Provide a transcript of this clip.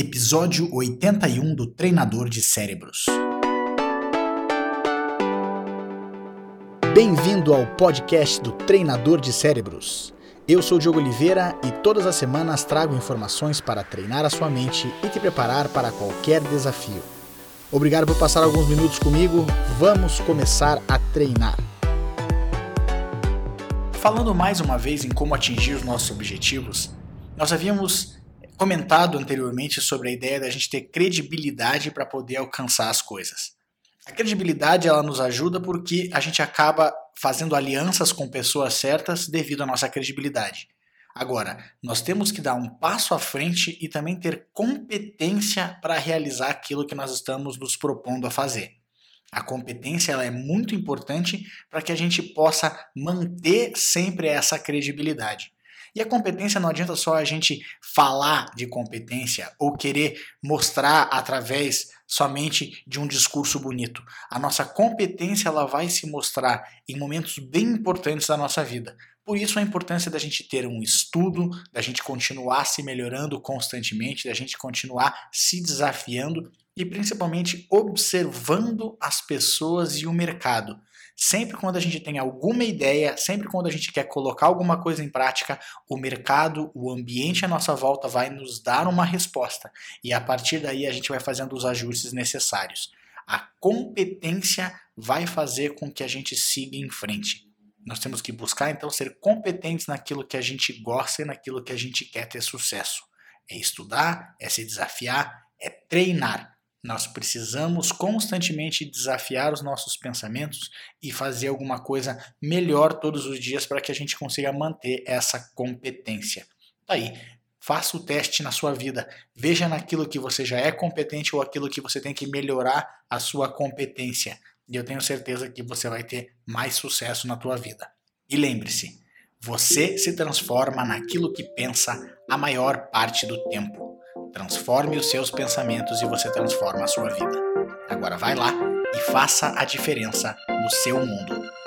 Episódio 81 do Treinador de Cérebros. Bem-vindo ao podcast do Treinador de Cérebros. Eu sou o Diogo Oliveira e todas as semanas trago informações para treinar a sua mente e te preparar para qualquer desafio. Obrigado por passar alguns minutos comigo. Vamos começar a treinar. Falando mais uma vez em como atingir os nossos objetivos, nós havíamos comentado anteriormente sobre a ideia da gente ter credibilidade para poder alcançar as coisas. A credibilidade ela nos ajuda porque a gente acaba fazendo alianças com pessoas certas devido à nossa credibilidade. Agora, nós temos que dar um passo à frente e também ter competência para realizar aquilo que nós estamos nos propondo a fazer. A competência ela é muito importante para que a gente possa manter sempre essa credibilidade. E a competência não adianta só a gente falar de competência ou querer mostrar através somente de um discurso bonito. A nossa competência ela vai se mostrar em momentos bem importantes da nossa vida. Por isso a importância da gente ter um estudo, da gente continuar se melhorando constantemente, da gente continuar se desafiando e principalmente observando as pessoas e o mercado. Sempre quando a gente tem alguma ideia, sempre quando a gente quer colocar alguma coisa em prática, o mercado, o ambiente à nossa volta vai nos dar uma resposta. E a partir daí a gente vai fazendo os ajustes necessários. A competência vai fazer com que a gente siga em frente. Nós temos que buscar então ser competentes naquilo que a gente gosta e naquilo que a gente quer ter sucesso. É estudar, é se desafiar, é treinar. Nós precisamos constantemente desafiar os nossos pensamentos e fazer alguma coisa melhor todos os dias para que a gente consiga manter essa competência. Tá aí, faça o teste na sua vida. Veja naquilo que você já é competente ou aquilo que você tem que melhorar a sua competência. E eu tenho certeza que você vai ter mais sucesso na tua vida. E lembre-se, você se transforma naquilo que pensa a maior parte do tempo. Transforme os seus pensamentos e você transforma a sua vida. Agora vai lá e faça a diferença no seu mundo.